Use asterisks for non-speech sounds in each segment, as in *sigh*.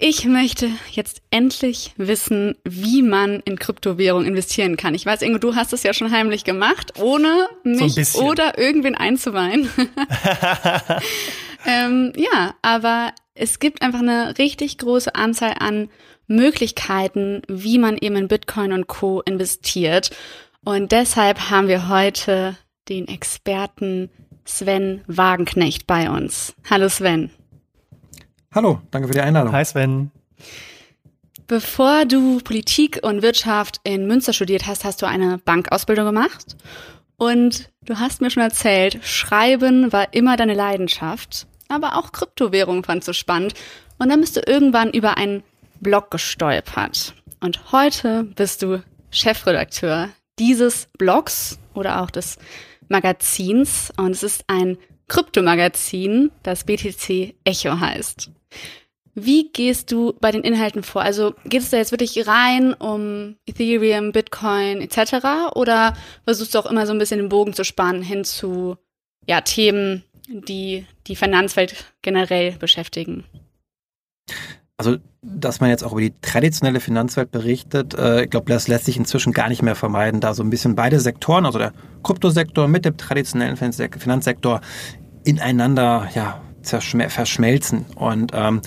Ich möchte jetzt endlich wissen, wie man in Kryptowährung investieren kann. Ich weiß, Ingo, du hast es ja schon heimlich gemacht, ohne mich so oder irgendwen einzuweihen. *laughs* ähm, ja, aber es gibt einfach eine richtig große Anzahl an Möglichkeiten, wie man eben in Bitcoin und Co. investiert. Und deshalb haben wir heute den Experten Sven Wagenknecht bei uns. Hallo Sven. Hallo, danke für die Einladung. Hi Sven. Bevor du Politik und Wirtschaft in Münster studiert hast, hast du eine Bankausbildung gemacht. Und du hast mir schon erzählt, Schreiben war immer deine Leidenschaft, aber auch Kryptowährung fandst du spannend. Und dann bist du irgendwann über einen Blog gestolpert. Und heute bist du Chefredakteur dieses Blogs oder auch des Magazins und es ist ein Kryptomagazin, das BTC Echo heißt. Wie gehst du bei den Inhalten vor? Also geht es da jetzt wirklich rein um Ethereum, Bitcoin etc. oder versuchst du auch immer so ein bisschen den Bogen zu spannen hin zu ja, Themen, die die Finanzwelt generell beschäftigen? Also, dass man jetzt auch über die traditionelle Finanzwelt berichtet, äh, ich glaube, das lässt sich inzwischen gar nicht mehr vermeiden, da so ein bisschen beide Sektoren, also der Kryptosektor mit dem traditionellen Finanzsektor ineinander ja, verschmelzen. Und ähm,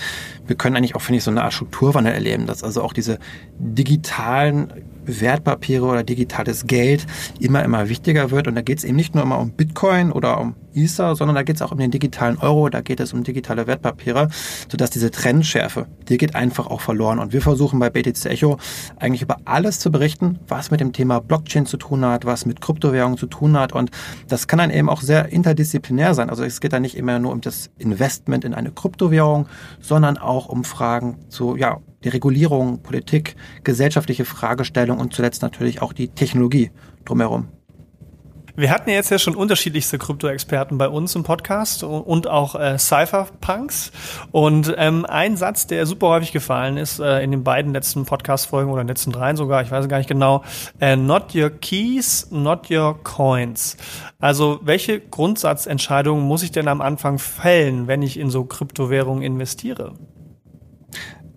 wir können eigentlich auch, finde ich, so eine Art Strukturwandel erleben, dass also auch diese digitalen Wertpapiere oder digitales Geld immer, immer wichtiger wird. Und da geht es eben nicht nur immer um Bitcoin oder um Ether, sondern da geht es auch um den digitalen Euro, da geht es um digitale Wertpapiere, sodass diese Trendschärfe, die geht einfach auch verloren. Und wir versuchen bei BTC Echo eigentlich über alles zu berichten, was mit dem Thema Blockchain zu tun hat, was mit Kryptowährungen zu tun hat. Und das kann dann eben auch sehr interdisziplinär sein. Also es geht da nicht immer nur um das Investment in eine Kryptowährung, sondern auch um Fragen zu, ja, die Regulierung, Politik, gesellschaftliche Fragestellungen und zuletzt natürlich auch die Technologie drumherum. Wir hatten ja jetzt ja schon unterschiedlichste Krypto-Experten bei uns im Podcast und auch äh, Cypherpunks. Und ähm, ein Satz, der super häufig gefallen ist äh, in den beiden letzten Podcast-Folgen oder letzten dreien sogar, ich weiß gar nicht genau, äh, not your keys, not your coins. Also welche Grundsatzentscheidungen muss ich denn am Anfang fällen, wenn ich in so Kryptowährungen investiere?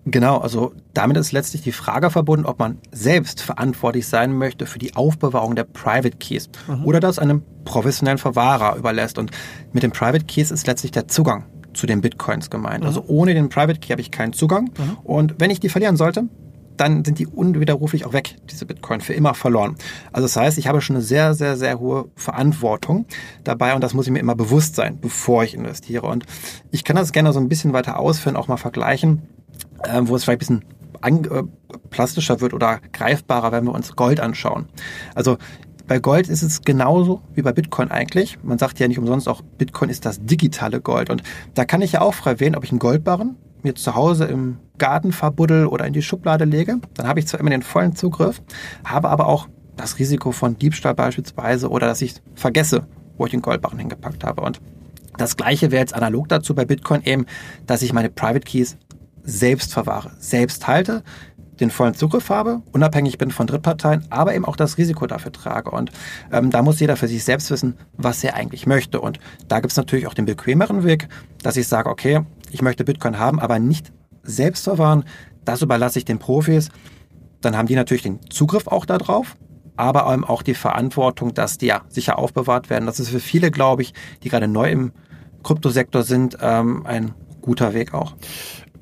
Genau, also damit ist letztlich die Frage verbunden, ob man selbst verantwortlich sein möchte für die Aufbewahrung der Private Keys mhm. oder das einem professionellen Verwahrer überlässt. Und mit den Private Keys ist letztlich der Zugang zu den Bitcoins gemeint. Mhm. Also ohne den Private Key habe ich keinen Zugang. Mhm. Und wenn ich die verlieren sollte, dann sind die unwiderruflich auch weg, diese Bitcoin, für immer verloren. Also das heißt, ich habe schon eine sehr, sehr, sehr hohe Verantwortung dabei und das muss ich mir immer bewusst sein, bevor ich investiere. Und ich kann das gerne so ein bisschen weiter ausführen, auch mal vergleichen äh, wo es vielleicht ein bisschen äh, plastischer wird oder greifbarer, wenn wir uns Gold anschauen. Also bei Gold ist es genauso wie bei Bitcoin eigentlich. Man sagt ja nicht umsonst auch, Bitcoin ist das digitale Gold. Und da kann ich ja auch frei wählen, ob ich einen Goldbarren mir zu Hause im Garten verbuddel oder in die Schublade lege. Dann habe ich zwar immer den vollen Zugriff, habe aber auch das Risiko von Diebstahl beispielsweise oder dass ich vergesse, wo ich den Goldbarren hingepackt habe. Und das gleiche wäre jetzt analog dazu bei Bitcoin eben, dass ich meine Private Keys selbst verwahre, selbst halte, den vollen Zugriff habe, unabhängig bin von Drittparteien, aber eben auch das Risiko dafür trage. Und ähm, da muss jeder für sich selbst wissen, was er eigentlich möchte. Und da gibt es natürlich auch den bequemeren Weg, dass ich sage, okay, ich möchte Bitcoin haben, aber nicht selbst verwahren. Das überlasse ich den Profis. Dann haben die natürlich den Zugriff auch darauf, aber eben auch die Verantwortung, dass die ja sicher aufbewahrt werden. Das ist für viele, glaube ich, die gerade neu im Kryptosektor sind, ähm, ein guter Weg auch.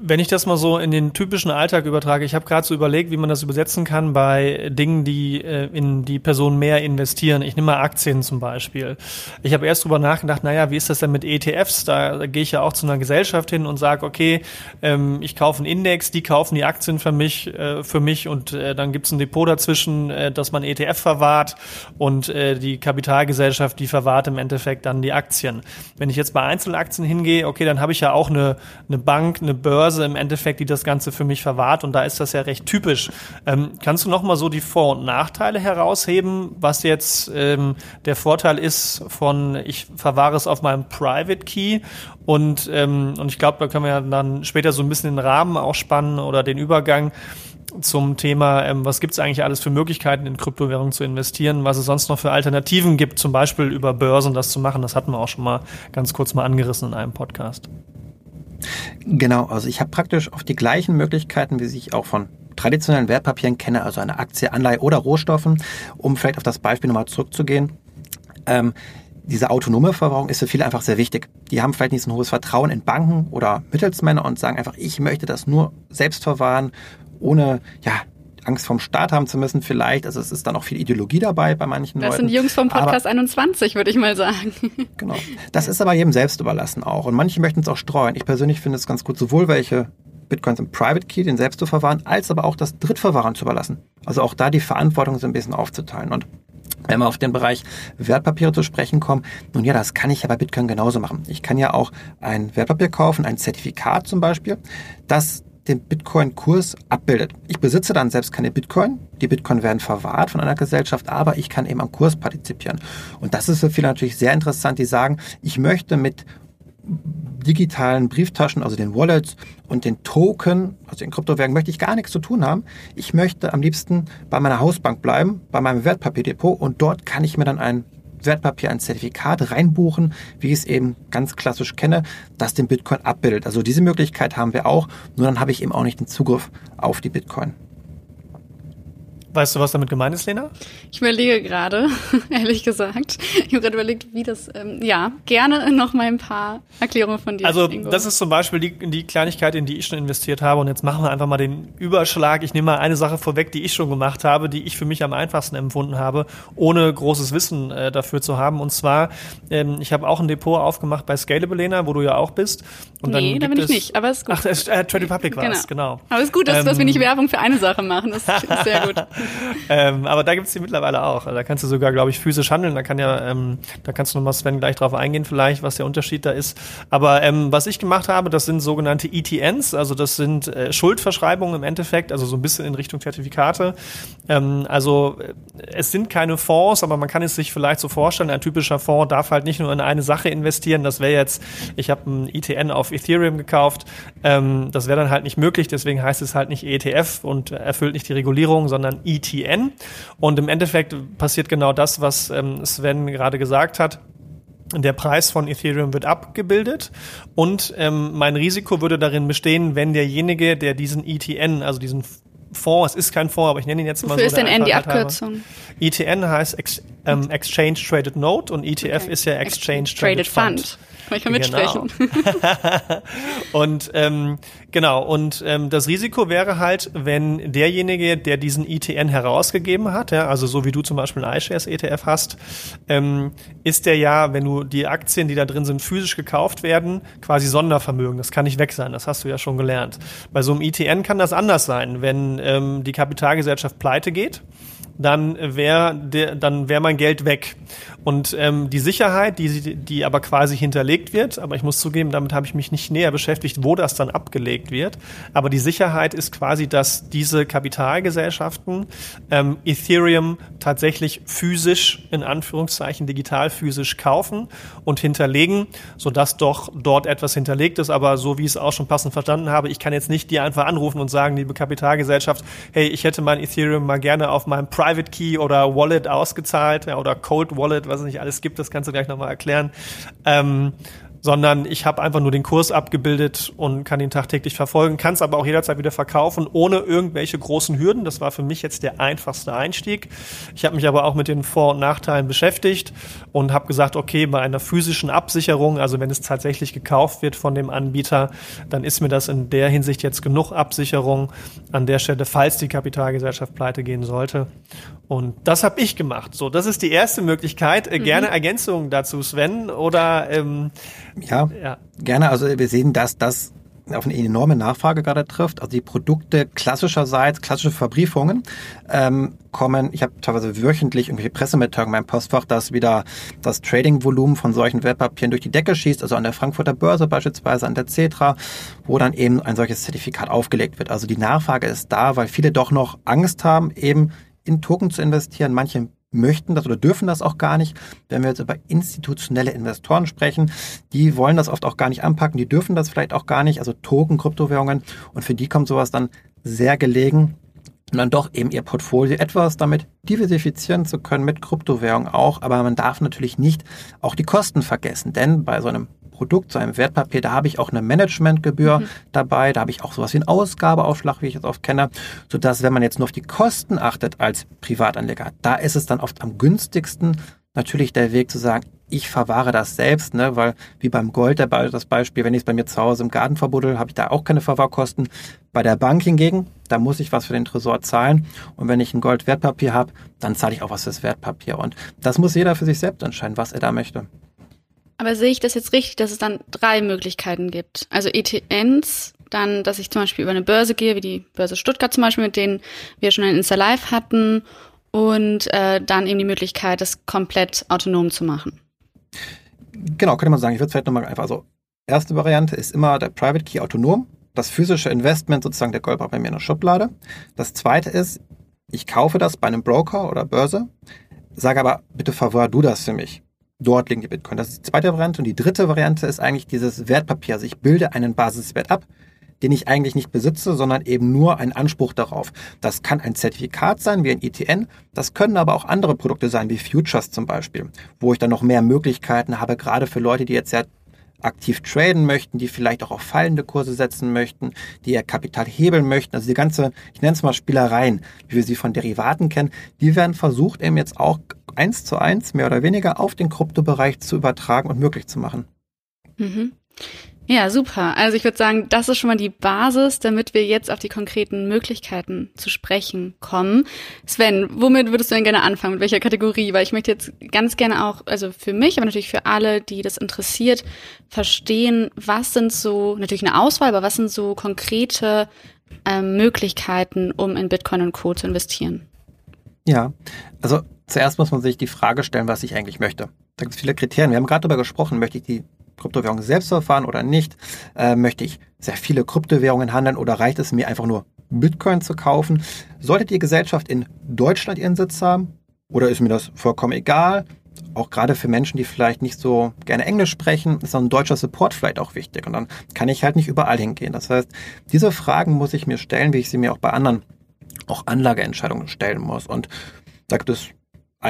Wenn ich das mal so in den typischen Alltag übertrage, ich habe gerade so überlegt, wie man das übersetzen kann bei Dingen, die äh, in die Personen mehr investieren. Ich nehme mal Aktien zum Beispiel. Ich habe erst drüber nachgedacht, naja, wie ist das denn mit ETFs? Da, da gehe ich ja auch zu einer Gesellschaft hin und sage, okay, ähm, ich kaufe einen Index, die kaufen die Aktien für mich, äh, für mich und äh, dann gibt's ein Depot dazwischen, äh, dass man ETF verwahrt und äh, die Kapitalgesellschaft, die verwahrt im Endeffekt dann die Aktien. Wenn ich jetzt bei Einzelaktien hingehe, okay, dann habe ich ja auch eine, eine Bank, eine Börse, Börse im Endeffekt, die das Ganze für mich verwahrt und da ist das ja recht typisch. Ähm, kannst du noch mal so die Vor- und Nachteile herausheben, was jetzt ähm, der Vorteil ist von ich verwahre es auf meinem Private Key und ähm, und ich glaube, da können wir ja dann später so ein bisschen den Rahmen ausspannen oder den Übergang zum Thema, ähm, was gibt es eigentlich alles für Möglichkeiten in Kryptowährungen zu investieren, was es sonst noch für Alternativen gibt, zum Beispiel über Börsen das zu machen. Das hatten wir auch schon mal ganz kurz mal angerissen in einem Podcast. Genau, also ich habe praktisch auf die gleichen Möglichkeiten, wie ich auch von traditionellen Wertpapieren kenne, also eine Aktie, Anleihe oder Rohstoffen, um vielleicht auf das Beispiel nochmal zurückzugehen. Ähm, diese autonome Verwahrung ist für viele einfach sehr wichtig. Die haben vielleicht nicht so ein hohes Vertrauen in Banken oder Mittelsmänner und sagen einfach, ich möchte das nur selbst verwahren ohne ja, Angst vom Staat haben zu müssen vielleicht. Also es ist dann auch viel Ideologie dabei bei manchen das Leuten. Das sind Jungs vom Podcast aber, 21, würde ich mal sagen. *laughs* Genau. Das ist aber jedem selbst überlassen auch. Und manche möchten es auch streuen. Ich persönlich finde es ganz gut, sowohl welche Bitcoins im Private Key, den selbst zu verwahren, als aber auch das Drittverwahren zu überlassen. Also auch da die Verantwortung so ein bisschen aufzuteilen. Und wenn wir auf den Bereich Wertpapiere zu sprechen kommen, nun ja, das kann ich ja bei Bitcoin genauso machen. Ich kann ja auch ein Wertpapier kaufen, ein Zertifikat zum Beispiel, das den Bitcoin-Kurs abbildet. Ich besitze dann selbst keine Bitcoin. Die Bitcoin werden verwahrt von einer Gesellschaft, aber ich kann eben am Kurs partizipieren. Und das ist für viele natürlich sehr interessant, die sagen, ich möchte mit digitalen Brieftaschen, also den Wallets und den Token, also den Kryptowährungen, möchte ich gar nichts zu tun haben. Ich möchte am liebsten bei meiner Hausbank bleiben, bei meinem Wertpapierdepot und dort kann ich mir dann ein Wertpapier ein Zertifikat reinbuchen, wie ich es eben ganz klassisch kenne, das den Bitcoin abbildet. Also diese Möglichkeit haben wir auch, nur dann habe ich eben auch nicht den Zugriff auf die Bitcoin. Weißt du, was damit gemeint ist, Lena? Ich überlege gerade, *laughs* ehrlich gesagt. Ich habe gerade überlegt, wie das, ähm, ja, gerne noch mal ein paar Erklärungen von dir. Also, Ingo. das ist zum Beispiel die, die Kleinigkeit, in die ich schon investiert habe. Und jetzt machen wir einfach mal den Überschlag. Ich nehme mal eine Sache vorweg, die ich schon gemacht habe, die ich für mich am einfachsten empfunden habe, ohne großes Wissen äh, dafür zu haben. Und zwar, ähm, ich habe auch ein Depot aufgemacht bei Scalable, Lena, wo du ja auch bist. Und nee, da bin ich nicht, aber ist gut. Ach, äh, Trade Republic war es, genau. genau. Aber es ist gut, dass, ähm, dass wir nicht Werbung für eine Sache machen. Das ist sehr gut. *laughs* ähm, aber da gibt's die mittlerweile auch. Also da kannst du sogar, glaube ich, physisch handeln. Da kann ja, ähm, da kannst du nochmal Sven gleich drauf eingehen, vielleicht, was der Unterschied da ist. Aber ähm, was ich gemacht habe, das sind sogenannte ETNs, also das sind äh, Schuldverschreibungen im Endeffekt, also so ein bisschen in Richtung Zertifikate. Ähm, also äh, es sind keine Fonds, aber man kann es sich vielleicht so vorstellen, ein typischer Fonds darf halt nicht nur in eine Sache investieren. Das wäre jetzt, ich habe ein ETN auf Ethereum gekauft, ähm, das wäre dann halt nicht möglich, deswegen heißt es halt nicht ETF und erfüllt nicht die Regulierung, sondern ETN. ETN. Und im Endeffekt passiert genau das, was ähm, Sven gerade gesagt hat. Der Preis von Ethereum wird abgebildet und ähm, mein Risiko würde darin bestehen, wenn derjenige, der diesen ETN, also diesen Fonds, es ist kein Fonds, aber ich nenne ihn jetzt mal Wofür so. ist denn N die Abkürzung? ETN heißt Ex, ähm, Exchange Traded Note und ETF okay. ist ja Exchange Traded, Traded Fund. Fund. Kann ich mal mitsprechen. Genau. *laughs* und ähm, genau, und ähm, das Risiko wäre halt, wenn derjenige, der diesen ETN herausgegeben hat, ja, also so wie du zum Beispiel einen iShares ETF hast, ähm, ist der ja, wenn du die Aktien, die da drin sind, physisch gekauft werden, quasi Sondervermögen. Das kann nicht weg sein, das hast du ja schon gelernt. Bei so einem ETN kann das anders sein, wenn ähm, die Kapitalgesellschaft pleite geht dann wäre dann wäre mein Geld weg. Und ähm, die Sicherheit, die, die aber quasi hinterlegt wird, aber ich muss zugeben, damit habe ich mich nicht näher beschäftigt, wo das dann abgelegt wird. Aber die Sicherheit ist quasi, dass diese Kapitalgesellschaften ähm, Ethereum tatsächlich physisch, in Anführungszeichen digital physisch kaufen und hinterlegen, sodass doch dort etwas hinterlegt ist. Aber so wie ich es auch schon passend verstanden habe, ich kann jetzt nicht die einfach anrufen und sagen, liebe Kapitalgesellschaft, hey, ich hätte mein Ethereum mal gerne auf meinem Private Key oder Wallet ausgezahlt ja, oder Cold Wallet, was es nicht alles gibt, das kannst du gleich nochmal erklären. Ähm, sondern ich habe einfach nur den Kurs abgebildet und kann ihn tagtäglich verfolgen, kann es aber auch jederzeit wieder verkaufen, ohne irgendwelche großen Hürden. Das war für mich jetzt der einfachste Einstieg. Ich habe mich aber auch mit den Vor- und Nachteilen beschäftigt und habe gesagt, okay, bei einer physischen Absicherung, also wenn es tatsächlich gekauft wird von dem Anbieter, dann ist mir das in der Hinsicht jetzt genug Absicherung an der Stelle, falls die Kapitalgesellschaft pleite gehen sollte. Und das habe ich gemacht. So, das ist die erste Möglichkeit. Äh, mhm. Gerne Ergänzungen dazu, Sven, oder ähm, ja, ja, gerne. Also wir sehen, dass das auf eine enorme Nachfrage gerade trifft. Also die Produkte klassischerseits, klassische Verbriefungen ähm, kommen, ich habe teilweise wöchentlich irgendwelche Pressemitteilungen in meinem Postfach, dass wieder das Trading-Volumen von solchen Wertpapieren durch die Decke schießt, also an der Frankfurter Börse beispielsweise, an der Cetra, wo dann eben ein solches Zertifikat aufgelegt wird. Also die Nachfrage ist da, weil viele doch noch Angst haben, eben in Token zu investieren. Manche möchten das oder dürfen das auch gar nicht. Wenn wir jetzt über institutionelle Investoren sprechen, die wollen das oft auch gar nicht anpacken, die dürfen das vielleicht auch gar nicht, also Token, Kryptowährungen und für die kommt sowas dann sehr gelegen, und dann doch eben ihr Portfolio etwas damit diversifizieren zu können mit Kryptowährungen auch. Aber man darf natürlich nicht auch die Kosten vergessen, denn bei so einem Produkt, so einem Wertpapier, da habe ich auch eine Managementgebühr mhm. dabei, da habe ich auch sowas wie einen Ausgabeaufschlag, wie ich es oft kenne, sodass, wenn man jetzt nur auf die Kosten achtet als Privatanleger, da ist es dann oft am günstigsten, natürlich der Weg zu sagen, ich verwahre das selbst, ne, weil wie beim Gold das Beispiel, wenn ich es bei mir zu Hause im Garten verbuddel, habe ich da auch keine Verwahrkosten. Bei der Bank hingegen, da muss ich was für den Tresor zahlen und wenn ich ein Goldwertpapier habe, dann zahle ich auch was fürs Wertpapier und das muss jeder für sich selbst entscheiden, was er da möchte. Aber sehe ich das jetzt richtig, dass es dann drei Möglichkeiten gibt? Also ETNs, dann, dass ich zum Beispiel über eine Börse gehe, wie die Börse Stuttgart zum Beispiel, mit denen wir schon ein Insta Live hatten, und äh, dann eben die Möglichkeit, das komplett autonom zu machen. Genau, könnte man sagen. Ich würde es vielleicht nochmal einfach, also erste Variante ist immer der Private Key autonom. Das physische Investment sozusagen der Gold bei mir in der Schublade. Das zweite ist, ich kaufe das bei einem Broker oder Börse, sage aber, bitte verwahr du das für mich. Dort liegen die Bitcoin. Das ist die zweite Variante. Und die dritte Variante ist eigentlich dieses Wertpapier. Also ich bilde einen Basiswert ab, den ich eigentlich nicht besitze, sondern eben nur einen Anspruch darauf. Das kann ein Zertifikat sein, wie ein ETN. Das können aber auch andere Produkte sein, wie Futures zum Beispiel, wo ich dann noch mehr Möglichkeiten habe, gerade für Leute, die jetzt sehr aktiv traden möchten, die vielleicht auch auf fallende Kurse setzen möchten, die ihr Kapital hebeln möchten. Also die ganze, ich nenne es mal Spielereien, wie wir sie von Derivaten kennen, die werden versucht eben jetzt auch eins zu eins, mehr oder weniger, auf den Kryptobereich zu übertragen und möglich zu machen. Mhm. Ja, super. Also ich würde sagen, das ist schon mal die Basis, damit wir jetzt auf die konkreten Möglichkeiten zu sprechen kommen. Sven, womit würdest du denn gerne anfangen? Mit welcher Kategorie? Weil ich möchte jetzt ganz gerne auch, also für mich, aber natürlich für alle, die das interessiert, verstehen, was sind so, natürlich eine Auswahl, aber was sind so konkrete ähm, Möglichkeiten, um in Bitcoin und Co. zu investieren? Ja, also zuerst muss man sich die Frage stellen, was ich eigentlich möchte. Da gibt es viele Kriterien. Wir haben gerade darüber gesprochen, möchte ich die Kryptowährung selbst verfahren oder nicht? Äh, möchte ich sehr viele Kryptowährungen handeln oder reicht es mir einfach nur Bitcoin zu kaufen? Sollte die Gesellschaft in Deutschland ihren Sitz haben oder ist mir das vollkommen egal? Auch gerade für Menschen, die vielleicht nicht so gerne Englisch sprechen, ist ein deutscher Support vielleicht auch wichtig. Und dann kann ich halt nicht überall hingehen. Das heißt, diese Fragen muss ich mir stellen, wie ich sie mir auch bei anderen auch Anlageentscheidungen stellen muss. Und da gibt es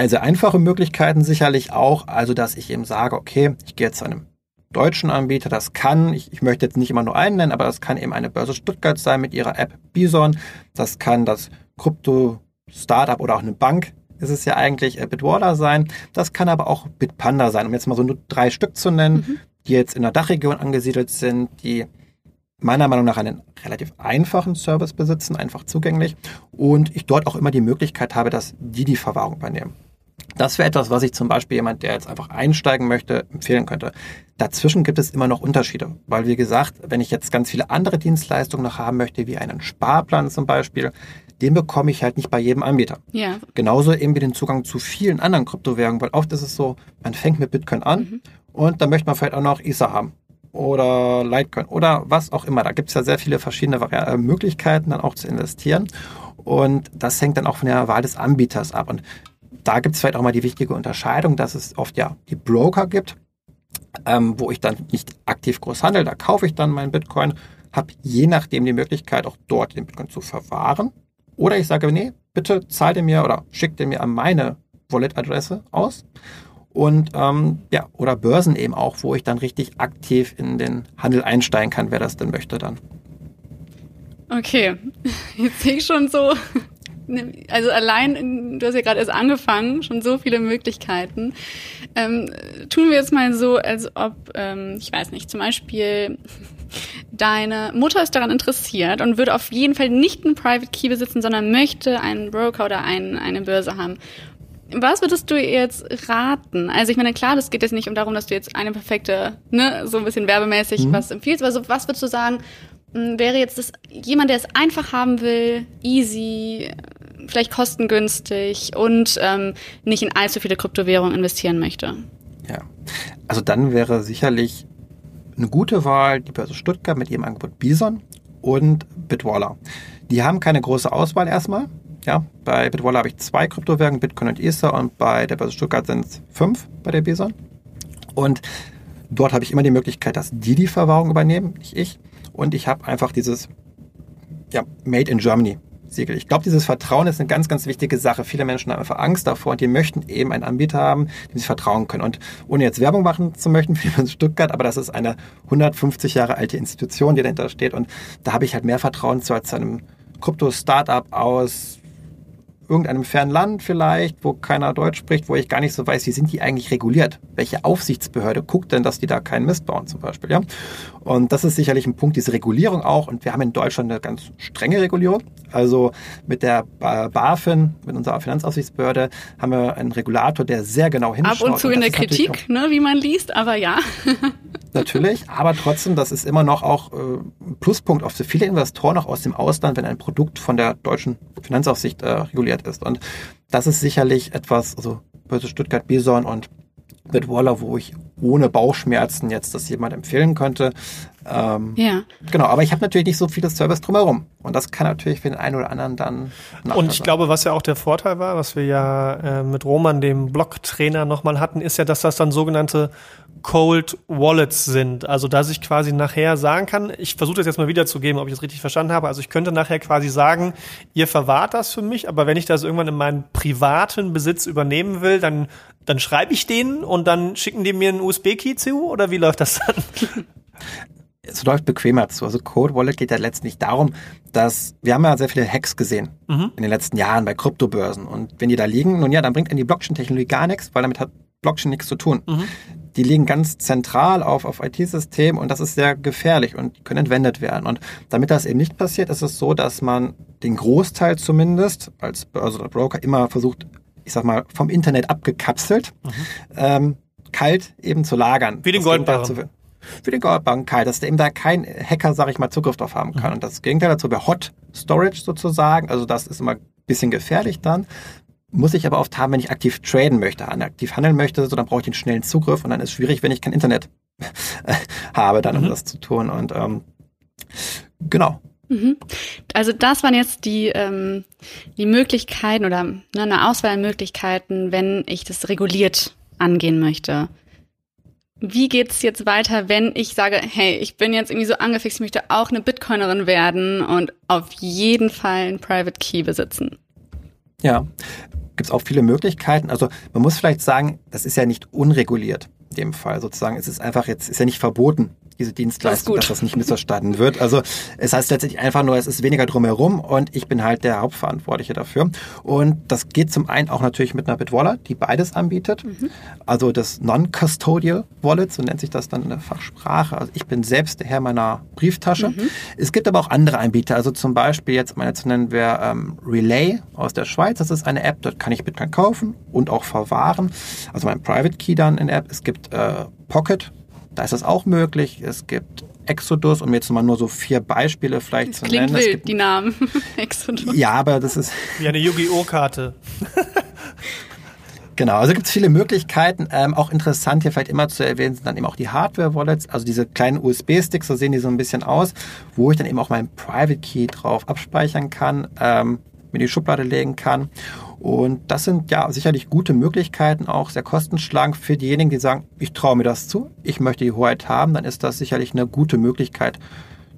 sehr einfache Möglichkeiten sicherlich auch, also dass ich eben sage, okay, ich gehe jetzt zu einem deutschen Anbieter. Das kann, ich, ich möchte jetzt nicht immer nur einen nennen, aber das kann eben eine Börse Stuttgart sein mit ihrer App Bison. Das kann das Krypto-Startup oder auch eine Bank ist es ja eigentlich äh, Bitwater sein. Das kann aber auch Bitpanda sein, um jetzt mal so nur drei Stück zu nennen, mhm. die jetzt in der Dachregion angesiedelt sind, die meiner Meinung nach einen relativ einfachen Service besitzen, einfach zugänglich und ich dort auch immer die Möglichkeit habe, dass die die Verwahrung übernehmen. Das wäre etwas, was ich zum Beispiel jemand, der jetzt einfach einsteigen möchte, empfehlen könnte. Dazwischen gibt es immer noch Unterschiede, weil wie gesagt, wenn ich jetzt ganz viele andere Dienstleistungen noch haben möchte, wie einen Sparplan zum Beispiel, den bekomme ich halt nicht bei jedem Anbieter. Ja. Genauso eben wie den Zugang zu vielen anderen Kryptowährungen, weil oft ist es so, man fängt mit Bitcoin an mhm. und dann möchte man vielleicht auch noch Ether haben oder Litecoin oder was auch immer. Da gibt es ja sehr viele verschiedene Vari Möglichkeiten, dann auch zu investieren. Und das hängt dann auch von der Wahl des Anbieters ab. Und da gibt es vielleicht auch mal die wichtige Unterscheidung, dass es oft ja die Broker gibt, ähm, wo ich dann nicht aktiv groß handel. Da kaufe ich dann meinen Bitcoin, habe je nachdem die Möglichkeit, auch dort den Bitcoin zu verwahren. Oder ich sage, nee, bitte zahlt ihr mir oder schickt ihr mir an meine Wallet-Adresse aus. Und ähm, ja, oder Börsen eben auch, wo ich dann richtig aktiv in den Handel einsteigen kann, wer das denn möchte dann. Okay, *laughs* jetzt sehe ich schon so also allein, du hast ja gerade erst angefangen, schon so viele Möglichkeiten. Ähm, tun wir jetzt mal so, als ob, ähm, ich weiß nicht, zum Beispiel deine Mutter ist daran interessiert und würde auf jeden Fall nicht einen Private Key besitzen, sondern möchte einen Broker oder einen, eine Börse haben. was würdest du jetzt raten? Also ich meine, klar, das geht jetzt nicht um darum, dass du jetzt eine perfekte, ne, so ein bisschen werbemäßig mhm. was empfiehlst, aber so, was würdest du sagen, wäre jetzt das jemand, der es einfach haben will, easy, vielleicht kostengünstig und ähm, nicht in allzu viele Kryptowährungen investieren möchte? Ja, also dann wäre sicherlich eine gute Wahl die Börse Stuttgart mit ihrem Angebot Bison und Bitwaller. Die haben keine große Auswahl erstmal. Ja, bei Bitwaller habe ich zwei Kryptowährungen, Bitcoin und Ether und bei der Börse Stuttgart sind es fünf bei der Bison. Und dort habe ich immer die Möglichkeit, dass die die Verwahrung übernehmen, nicht ich. Und ich habe einfach dieses ja, Made in Germany Siegel. Ich glaube, dieses Vertrauen ist eine ganz, ganz wichtige Sache. Viele Menschen haben einfach Angst davor und die möchten eben einen Anbieter haben, dem sie vertrauen können. Und ohne jetzt Werbung machen zu möchten *laughs* für Stuttgart, aber das ist eine 150 Jahre alte Institution, die dahinter steht. Und da habe ich halt mehr Vertrauen zu als zu einem Krypto-Startup aus irgendeinem fernen Land vielleicht, wo keiner Deutsch spricht, wo ich gar nicht so weiß, wie sind die eigentlich reguliert? Welche Aufsichtsbehörde guckt denn, dass die da keinen Mist bauen zum Beispiel? Ja? Und das ist sicherlich ein Punkt, diese Regulierung auch. Und wir haben in Deutschland eine ganz strenge Regulierung. Also mit der BaFin, mit unserer Finanzaufsichtsbehörde, haben wir einen Regulator, der sehr genau hinschaut. Ab und zu und in der Kritik, ne, wie man liest, aber ja. *laughs* natürlich, aber trotzdem, das ist immer noch auch äh, ein Pluspunkt auch für viele Investoren auch aus dem Ausland, wenn ein Produkt von der deutschen Finanzaufsicht äh, reguliert ist. Und das ist sicherlich etwas, also Börse Stuttgart Bison und Bitwaller, wo ich ohne Bauchschmerzen jetzt das jemand empfehlen könnte. Ähm, ja. Genau, aber ich habe natürlich nicht so vieles Service drumherum. Und das kann natürlich für den einen oder anderen dann. Und ich glaube, was ja auch der Vorteil war, was wir ja äh, mit Roman, dem Blog-Trainer, nochmal hatten, ist ja, dass das dann sogenannte Cold Wallets sind. Also, dass ich quasi nachher sagen kann, ich versuche das jetzt mal wiederzugeben, ob ich das richtig verstanden habe. Also, ich könnte nachher quasi sagen, ihr verwahrt das für mich, aber wenn ich das irgendwann in meinen privaten Besitz übernehmen will, dann, dann schreibe ich denen und dann schicken die mir einen USB-Key zu oder wie läuft das dann? *laughs* es läuft bequemer zu. Also Code Wallet geht ja letztlich darum, dass wir haben ja sehr viele Hacks gesehen mhm. in den letzten Jahren bei Kryptobörsen. Und wenn die da liegen, nun ja, dann bringt in die Blockchain-Technologie gar nichts, weil damit hat Blockchain nichts zu tun. Mhm. Die liegen ganz zentral auf, auf IT-Systemen und das ist sehr gefährlich und können entwendet werden. Und damit das eben nicht passiert, ist es so, dass man den Großteil zumindest als Börse oder Broker immer versucht, ich sag mal, vom Internet abgekapselt, mhm. ähm, kalt eben zu lagern. Wie den Goldbarren für die Goldbankheit, dass eben da kein Hacker, sag ich mal, Zugriff drauf haben kann. Mhm. Und das Gegenteil dazu wäre Hot Storage sozusagen. Also das ist immer ein bisschen gefährlich dann. Muss ich aber oft haben, wenn ich aktiv traden möchte, aktiv handeln möchte, so dann brauche ich den schnellen Zugriff und dann ist es schwierig, wenn ich kein Internet *laughs* habe, dann um mhm. das zu tun. Und ähm, genau. Mhm. Also das waren jetzt die, ähm, die Möglichkeiten oder ne, eine Auswahl an Möglichkeiten, wenn ich das reguliert angehen möchte wie geht's jetzt weiter, wenn ich sage, hey, ich bin jetzt irgendwie so angefixt, ich möchte auch eine Bitcoinerin werden und auf jeden Fall ein Private Key besitzen? Ja, gibt's auch viele Möglichkeiten. Also man muss vielleicht sagen, das ist ja nicht unreguliert in dem Fall sozusagen. Es ist einfach jetzt, ist ja nicht verboten, diese Dienstleistung, das dass das nicht missverstanden wird. Also es heißt letztendlich einfach nur, es ist weniger drumherum und ich bin halt der Hauptverantwortliche dafür. Und das geht zum einen auch natürlich mit einer Bitwallet, die beides anbietet. Mhm. Also das Non-Custodial Wallet, so nennt sich das dann in der Fachsprache. Also ich bin selbst der Herr meiner Brieftasche. Mhm. Es gibt aber auch andere Anbieter, also zum Beispiel jetzt meine zu nennen wäre ähm, Relay aus der Schweiz. Das ist eine App, dort kann ich Bitcoin kaufen und auch verwahren. Also mein Private Key dann in der App. Es gibt äh, Pocket da ist das auch möglich. Es gibt Exodus, um jetzt mal nur so vier Beispiele vielleicht das zu klingt nennen. Wild, die Namen. *laughs* Exodus. Ja, aber das ist. Wie eine Yu-Gi-Oh! Karte. *laughs* Genau, also gibt es viele Möglichkeiten. Ähm, auch interessant hier vielleicht immer zu erwähnen sind dann eben auch die Hardware-Wallets, also diese kleinen USB-Sticks, so sehen die so ein bisschen aus, wo ich dann eben auch meinen Private Key drauf abspeichern kann, ähm, mir die Schublade legen kann. Und das sind ja sicherlich gute Möglichkeiten, auch sehr kostenschlank für diejenigen, die sagen, ich traue mir das zu, ich möchte die Hoheit haben, dann ist das sicherlich eine gute Möglichkeit,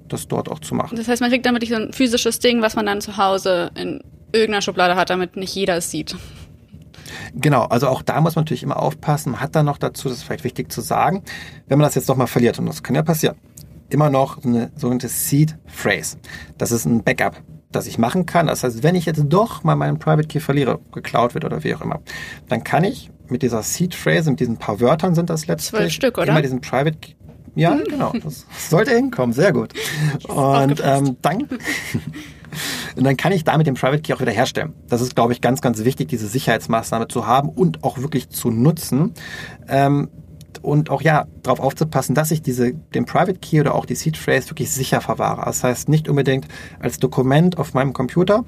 das dort auch zu machen. Das heißt, man kriegt damit so ein physisches Ding, was man dann zu Hause in irgendeiner Schublade hat, damit nicht jeder es sieht. Genau, also auch da muss man natürlich immer aufpassen. Man hat dann noch dazu, das ist vielleicht wichtig zu sagen, wenn man das jetzt nochmal verliert, und das kann ja passieren, immer noch eine sogenannte Seed Phrase. Das ist ein Backup das ich machen kann. Das heißt, wenn ich jetzt doch mal meinen Private Key verliere, geklaut wird oder wie auch immer, dann kann ich mit dieser Seed Phrase, mit diesen paar Wörtern sind das letztlich, Stück, oder? immer diesen Private Key Ja, genau. Das sollte hinkommen. Sehr gut. Und ähm, dann, *laughs* und dann kann ich damit den Private Key auch wieder herstellen. Das ist, glaube ich, ganz, ganz wichtig, diese Sicherheitsmaßnahme zu haben und auch wirklich zu nutzen. Ähm, und auch ja, darauf aufzupassen, dass ich diese, den Private Key oder auch die Seed Phrase wirklich sicher verwahre. Das heißt nicht unbedingt als Dokument auf meinem Computer,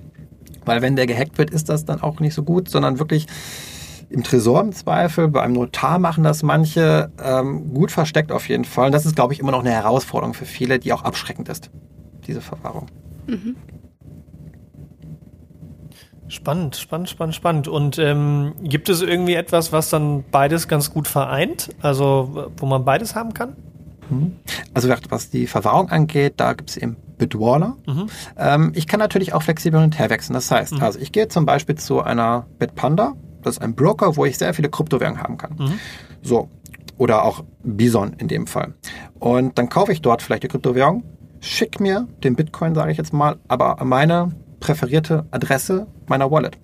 weil wenn der gehackt wird, ist das dann auch nicht so gut, sondern wirklich im Tresor im Zweifel, bei einem Notar machen das manche, ähm, gut versteckt auf jeden Fall. Und das ist, glaube ich, immer noch eine Herausforderung für viele, die auch abschreckend ist, diese Verwahrung. Mhm. Spannend, spannend, spannend, spannend. Und ähm, gibt es irgendwie etwas, was dann beides ganz gut vereint? Also wo man beides haben kann? Mhm. Also was die Verwahrung angeht, da gibt es eben Bitwarner. Mhm. Ähm, ich kann natürlich auch flexibel hin und her wechseln. Das heißt, mhm. also ich gehe zum Beispiel zu einer Bitpanda, das ist ein Broker, wo ich sehr viele Kryptowährungen haben kann. Mhm. So. Oder auch Bison in dem Fall. Und dann kaufe ich dort vielleicht die Kryptowährung, schick mir den Bitcoin, sage ich jetzt mal, aber meine präferierte Adresse meiner Wallet.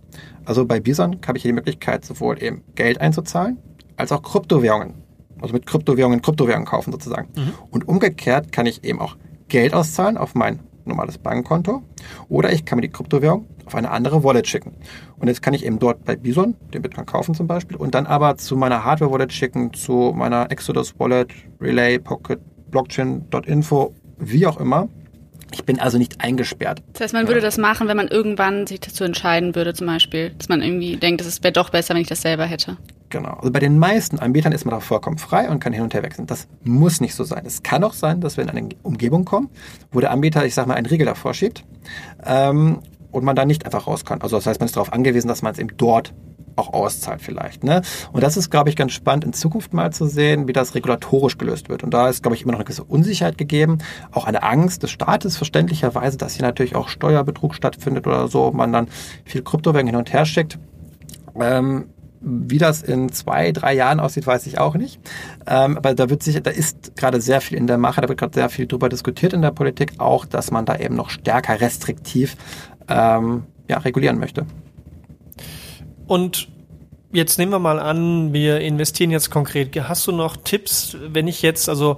Also bei Bison habe ich hier die Möglichkeit, sowohl eben Geld einzuzahlen, als auch Kryptowährungen. Also mit Kryptowährungen Kryptowährungen kaufen sozusagen. Mhm. Und umgekehrt kann ich eben auch Geld auszahlen auf mein normales Bankkonto oder ich kann mir die Kryptowährung auf eine andere Wallet schicken. Und jetzt kann ich eben dort bei Bison den Bitcoin kaufen zum Beispiel und dann aber zu meiner Hardware-Wallet schicken, zu meiner Exodus Wallet, Relay, Pocket, Blockchain.info, wie auch immer. Ich bin also nicht eingesperrt. Das heißt, man würde das machen, wenn man irgendwann sich dazu entscheiden würde, zum Beispiel, dass man irgendwie denkt, es wäre doch besser, wenn ich das selber hätte. Genau. Also bei den meisten Anbietern ist man da vollkommen frei und kann hin und her wechseln. Das muss nicht so sein. Es kann auch sein, dass wir in eine Umgebung kommen, wo der Anbieter, ich sag mal, einen Riegel davor schiebt ähm, und man da nicht einfach raus kann. Also das heißt, man ist darauf angewiesen, dass man es eben dort auch auszahlt vielleicht. Ne? Und das ist, glaube ich, ganz spannend in Zukunft mal zu sehen, wie das regulatorisch gelöst wird. Und da ist, glaube ich, immer noch eine gewisse Unsicherheit gegeben, auch eine Angst des Staates verständlicherweise, dass hier natürlich auch Steuerbetrug stattfindet oder so, man dann viel Kryptowährung hin und her schickt. Ähm, wie das in zwei, drei Jahren aussieht, weiß ich auch nicht. Ähm, aber da wird sicher, da ist gerade sehr viel in der Mache, da wird gerade sehr viel drüber diskutiert in der Politik, auch, dass man da eben noch stärker restriktiv ähm, ja, regulieren möchte. Und jetzt nehmen wir mal an, wir investieren jetzt konkret. Hast du noch Tipps, wenn ich jetzt, also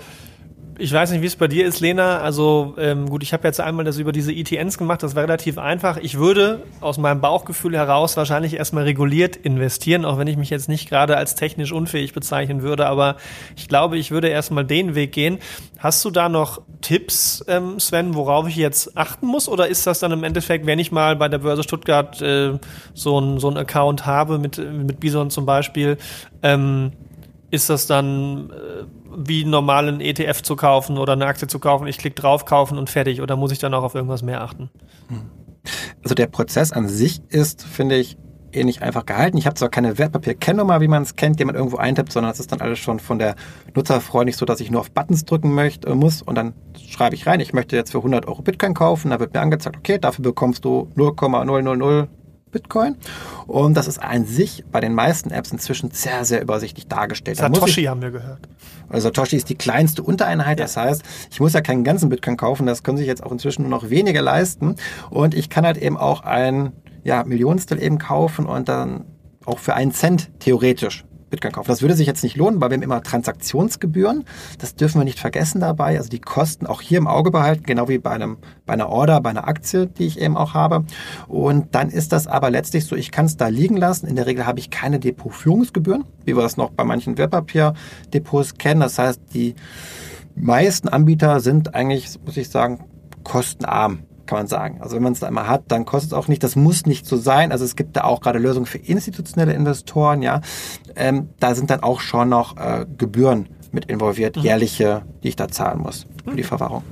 ich weiß nicht, wie es bei dir ist, Lena. Also ähm, gut, ich habe jetzt einmal das über diese ETNs gemacht, das war relativ einfach. Ich würde aus meinem Bauchgefühl heraus wahrscheinlich erstmal reguliert investieren, auch wenn ich mich jetzt nicht gerade als technisch unfähig bezeichnen würde, aber ich glaube, ich würde erstmal den Weg gehen. Hast du da noch Tipps, ähm, Sven, worauf ich jetzt achten muss? Oder ist das dann im Endeffekt, wenn ich mal bei der Börse Stuttgart äh, so ein so Account habe mit, mit Bison zum Beispiel, ähm, ist das dann äh, wie normalen ETF zu kaufen oder eine Aktie zu kaufen? Ich klicke drauf, kaufen und fertig. Oder muss ich dann auch auf irgendwas mehr achten? Hm. Also der Prozess an sich ist, finde ich, ähnlich einfach gehalten. Ich habe zwar keine Wertpapier-Kennnummer, wie man es kennt, die man irgendwo eintippt, sondern es ist dann alles schon von der Nutzerfreundlich so, dass ich nur auf Buttons drücken möchte, muss und dann schreibe ich rein, ich möchte jetzt für 100 Euro Bitcoin kaufen, da wird mir angezeigt, okay, dafür bekommst du 0,000 Bitcoin. Und das ist an sich bei den meisten Apps inzwischen sehr, sehr übersichtlich dargestellt. Satoshi haben wir gehört. Also Satoshi ist die kleinste Untereinheit. Ja. Das heißt, ich muss ja keinen ganzen Bitcoin kaufen. Das können sich jetzt auch inzwischen nur noch wenige leisten. Und ich kann halt eben auch ein ja, Millionstel eben kaufen und dann auch für einen Cent theoretisch Bitcoin kaufen. Das würde sich jetzt nicht lohnen, weil wir haben immer Transaktionsgebühren. Das dürfen wir nicht vergessen dabei. Also die Kosten auch hier im Auge behalten, genau wie bei einem, bei einer Order, bei einer Aktie, die ich eben auch habe. Und dann ist das aber letztlich so, ich kann es da liegen lassen. In der Regel habe ich keine Depotführungsgebühren, wie wir das noch bei manchen Wertpapierdepots kennen. Das heißt, die meisten Anbieter sind eigentlich, muss ich sagen, kostenarm kann man sagen. Also wenn man es da einmal hat, dann kostet es auch nicht. Das muss nicht so sein. Also es gibt da auch gerade Lösungen für institutionelle Investoren, ja. Ähm, da sind dann auch schon noch äh, Gebühren mit involviert, mhm. jährliche, die ich da zahlen muss für die mhm. Verwahrung.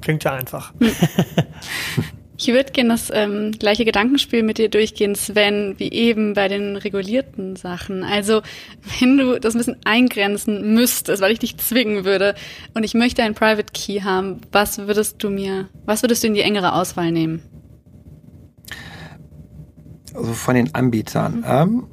Klingt ja einfach. *laughs* Ich würde gerne das ähm, gleiche Gedankenspiel mit dir durchgehen, Sven, wie eben bei den regulierten Sachen. Also, wenn du das ein bisschen eingrenzen müsstest, weil ich dich zwingen würde und ich möchte einen Private Key haben, was würdest du mir, was würdest du in die engere Auswahl nehmen? Also von den Anbietern. Mhm. Ähm,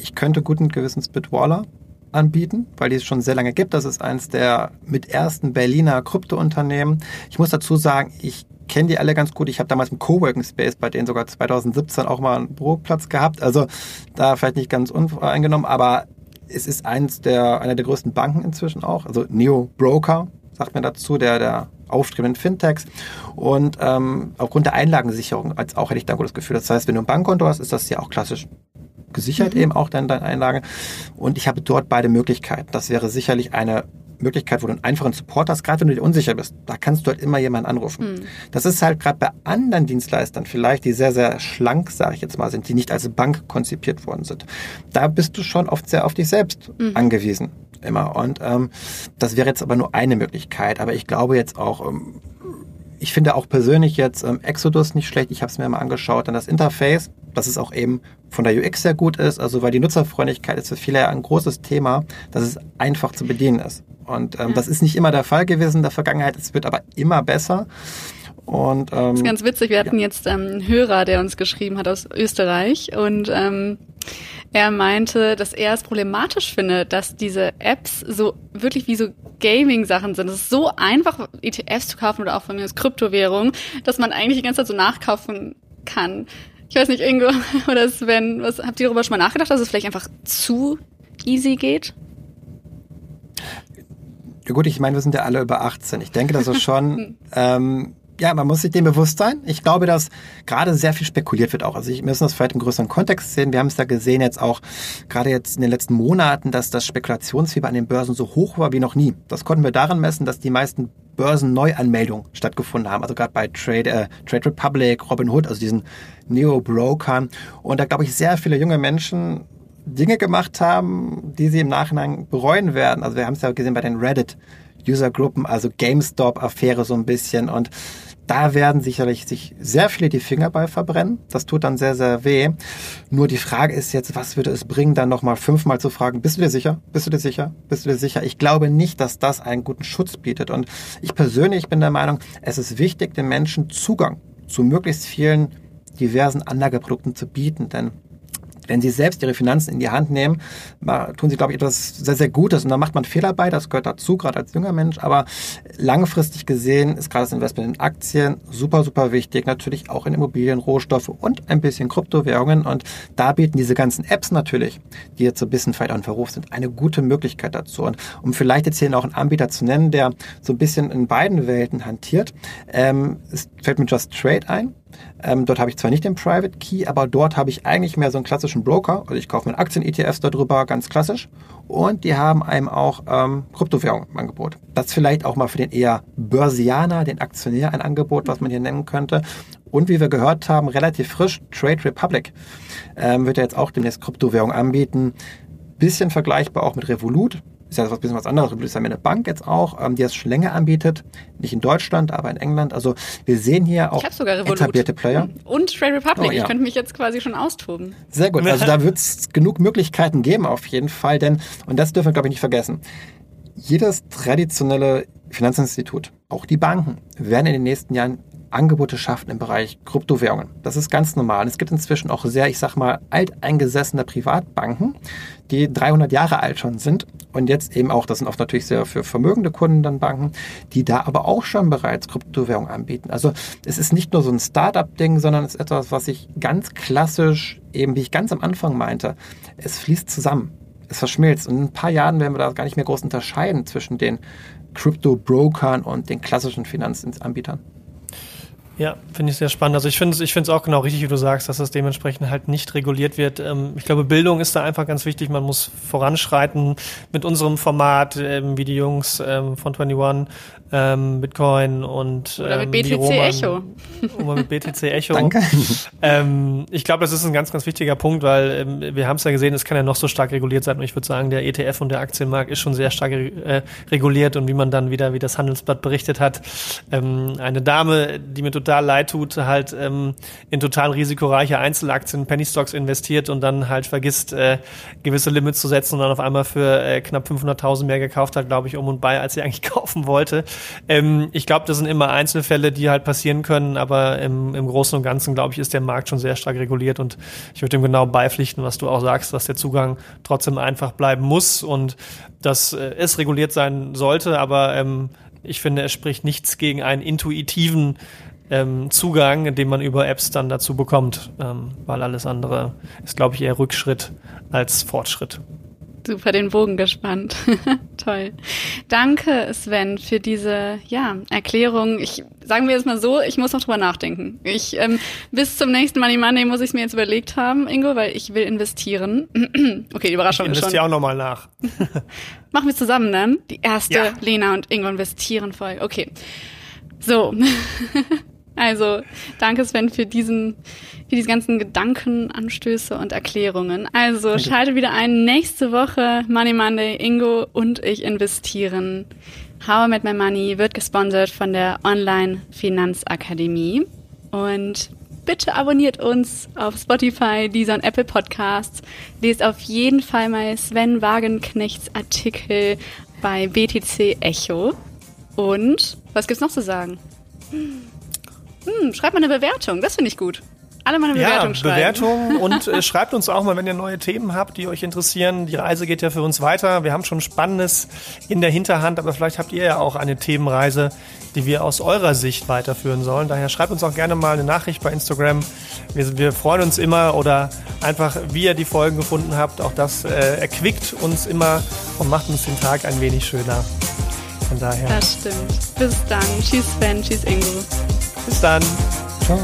ich könnte guten Gewissens Bitwaller anbieten, weil die es schon sehr lange gibt. Das ist eines der mit ersten Berliner Kryptounternehmen. Ich muss dazu sagen, ich kenne die alle ganz gut. Ich habe damals im Coworking Space bei denen sogar 2017 auch mal einen Büroplatz gehabt. Also da vielleicht nicht ganz uneingenommen, aber es ist eins der, einer der größten Banken inzwischen auch, also Neo Broker, sagt man dazu, der, der aufstrebenden Fintechs und ähm, aufgrund der Einlagensicherung als auch hätte ich da ein gutes Gefühl. Das heißt, wenn du ein Bankkonto hast, ist das ja auch klassisch gesichert mhm. eben auch deine, deine Einlage und ich habe dort beide Möglichkeiten. Das wäre sicherlich eine Möglichkeit, wo du einen einfachen Support hast, gerade wenn du dir unsicher bist. Da kannst du halt immer jemanden anrufen. Mhm. Das ist halt gerade bei anderen Dienstleistern vielleicht, die sehr, sehr schlank, sage ich jetzt mal, sind, die nicht als Bank konzipiert worden sind. Da bist du schon oft sehr auf dich selbst mhm. angewiesen immer. Und ähm, das wäre jetzt aber nur eine Möglichkeit. Aber ich glaube jetzt auch, ähm, ich finde auch persönlich jetzt ähm, Exodus nicht schlecht. Ich habe es mir mal angeschaut. Dann das Interface, dass es auch eben von der UX sehr gut ist. Also weil die Nutzerfreundlichkeit ist für viele ein großes Thema, dass es einfach zu bedienen ist. Und ähm, ja. das ist nicht immer der Fall gewesen in der Vergangenheit. Es wird aber immer besser. Und, ähm, das ist ganz witzig. Wir hatten ja. jetzt ähm, einen Hörer, der uns geschrieben hat aus Österreich und ähm, er meinte, dass er es problematisch findet, dass diese Apps so wirklich wie so Gaming-Sachen sind. Es ist so einfach, ETFs zu kaufen oder auch von mir als Kryptowährung, dass man eigentlich die ganze Zeit so nachkaufen kann. Ich weiß nicht, Ingo *laughs* oder Sven, was habt ihr darüber schon mal nachgedacht, dass es vielleicht einfach zu easy geht? Ja gut, ich meine, wir sind ja alle über 18. Ich denke, dass es schon *laughs* ähm, ja, man muss sich dem bewusst sein. Ich glaube, dass gerade sehr viel spekuliert wird auch. Also ich müssen das vielleicht im größeren Kontext sehen. Wir haben es da gesehen jetzt auch gerade jetzt in den letzten Monaten, dass das Spekulationsfieber an den Börsen so hoch war wie noch nie. Das konnten wir daran messen, dass die meisten Börsenneuanmeldungen stattgefunden haben. Also gerade bei Trade, äh, Trade Republic, Robinhood, also diesen Neo-Brokern. Und da glaube ich sehr viele junge Menschen Dinge gemacht haben, die sie im Nachhinein bereuen werden. Also wir haben es ja gesehen bei den Reddit Usergruppen, also GameStop-Affäre so ein bisschen und da werden sicherlich sich sehr viele die Finger bei verbrennen. Das tut dann sehr, sehr weh. Nur die Frage ist jetzt, was würde es bringen, dann nochmal fünfmal zu fragen, bist du dir sicher? Bist du dir sicher? Bist du dir sicher? Ich glaube nicht, dass das einen guten Schutz bietet. Und ich persönlich bin der Meinung, es ist wichtig, den Menschen Zugang zu möglichst vielen diversen Anlageprodukten zu bieten. Denn wenn sie selbst ihre Finanzen in die Hand nehmen, tun sie, glaube ich, etwas sehr, sehr Gutes. Und da macht man Fehler bei, das gehört dazu, gerade als junger Mensch. Aber langfristig gesehen ist gerade das Investment in Aktien super, super wichtig. Natürlich auch in Immobilien, Rohstoffe und ein bisschen Kryptowährungen. Und da bieten diese ganzen Apps natürlich, die jetzt so ein bisschen vielleicht auch Verruf sind, eine gute Möglichkeit dazu. Und um vielleicht jetzt hier noch einen Anbieter zu nennen, der so ein bisschen in beiden Welten hantiert, ähm, es fällt mir Just Trade ein. Ähm, dort habe ich zwar nicht den Private Key, aber dort habe ich eigentlich mehr so einen klassischen Broker. Also ich kaufe mir Aktien-ETFs darüber, ganz klassisch. Und die haben einem auch ähm, Kryptowährung im Angebot. Das ist vielleicht auch mal für den eher Börsianer, den Aktionär ein Angebot, was man hier nennen könnte. Und wie wir gehört haben, relativ frisch, Trade Republic ähm, wird ja jetzt auch demnächst Kryptowährung anbieten. Bisschen vergleichbar auch mit Revolut ist ja was bisschen was anderes. Das ist ja eine Bank jetzt auch, ähm, die das schon länger anbietet. Nicht in Deutschland, aber in England. Also wir sehen hier auch etablierte Player. Und Trade Republic. Oh, ja. Ich könnte mich jetzt quasi schon austoben. Sehr gut. Also da wird es genug Möglichkeiten geben auf jeden Fall. Denn, und das dürfen wir, glaube ich, nicht vergessen, jedes traditionelle Finanzinstitut, auch die Banken, werden in den nächsten Jahren Angebote schaffen im Bereich Kryptowährungen. Das ist ganz normal. Es gibt inzwischen auch sehr, ich sag mal, alteingesessene Privatbanken, die 300 Jahre alt schon sind und jetzt eben auch, das sind oft natürlich sehr für vermögende Kunden dann Banken, die da aber auch schon bereits Kryptowährungen anbieten. Also es ist nicht nur so ein Startup-Ding, sondern es ist etwas, was ich ganz klassisch, eben wie ich ganz am Anfang meinte, es fließt zusammen. Es verschmilzt. Und in ein paar Jahren werden wir da gar nicht mehr groß unterscheiden zwischen den Crypto-Brokern und den klassischen Finanzanbietern. Ja, finde ich sehr spannend. Also ich finde es ich finde es auch genau richtig, wie du sagst, dass das dementsprechend halt nicht reguliert wird. Ähm, ich glaube, Bildung ist da einfach ganz wichtig. Man muss voranschreiten mit unserem Format, ähm, wie die Jungs ähm, von 21, ähm, Bitcoin und Oder mit BTC Roman, Echo. *laughs* Oder mit BTC Echo. Danke. Ähm, ich glaube, das ist ein ganz, ganz wichtiger Punkt, weil ähm, wir haben es ja gesehen, es kann ja noch so stark reguliert sein. Und ich würde sagen, der ETF und der Aktienmarkt ist schon sehr stark äh, reguliert. Und wie man dann wieder, wie das Handelsblatt berichtet hat, ähm, eine Dame, die mit total leid tut, halt ähm, in total risikoreiche Einzelaktien, Penny Stocks investiert und dann halt vergisst, äh, gewisse Limits zu setzen und dann auf einmal für äh, knapp 500.000 mehr gekauft hat, glaube ich, um und bei, als sie *laughs* eigentlich kaufen wollte. Ähm, ich glaube, das sind immer Einzelfälle, die halt passieren können, aber im, im Großen und Ganzen, glaube ich, ist der Markt schon sehr stark reguliert und ich würde dem genau beipflichten, was du auch sagst, dass der Zugang trotzdem einfach bleiben muss und dass äh, es reguliert sein sollte, aber ähm, ich finde, es spricht nichts gegen einen intuitiven ähm, Zugang, den man über Apps dann dazu bekommt, ähm, weil alles andere ist, glaube ich, eher Rückschritt als Fortschritt. Super den Bogen gespannt. *laughs* Toll. Danke, Sven, für diese ja, Erklärung. Ich sagen wir es mal so, ich muss noch drüber nachdenken. Ich ähm, bis zum nächsten Money Monday muss ich es mir jetzt überlegt haben, Ingo, weil ich will investieren. *clears throat* okay, die Überraschung ich schon. Ich auch nochmal nach. *laughs* Machen wir zusammen dann die erste ja. Lena und Ingo investieren Folge. Okay. So. *laughs* Also, danke Sven für diesen, für diese ganzen Gedankenanstöße und Erklärungen. Also, danke. schalte wieder ein. Nächste Woche Money Monday, Ingo und ich investieren. How I Met My Money wird gesponsert von der Online Finanzakademie. Und bitte abonniert uns auf Spotify, Deezer und Apple Podcasts. Lest auf jeden Fall mal Sven Wagenknechts Artikel bei BTC Echo. Und was gibt's noch zu sagen? Hm, schreibt mal eine Bewertung, das finde ich gut. Alle mal eine Bewertung ja, schreiben. Bewertung *laughs* und äh, schreibt uns auch mal, wenn ihr neue Themen habt, die euch interessieren. Die Reise geht ja für uns weiter. Wir haben schon Spannendes in der Hinterhand, aber vielleicht habt ihr ja auch eine Themenreise, die wir aus eurer Sicht weiterführen sollen. Daher schreibt uns auch gerne mal eine Nachricht bei Instagram. Wir, wir freuen uns immer oder einfach, wie ihr die Folgen gefunden habt. Auch das äh, erquickt uns immer und macht uns den Tag ein wenig schöner. Von daher. Das stimmt. Bis dann. Tschüss, Sven. Tschüss, Ingo. Bis dann. Ciao.